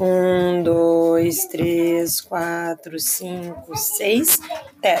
Um, dois, três, quatro, cinco, seis. Teste.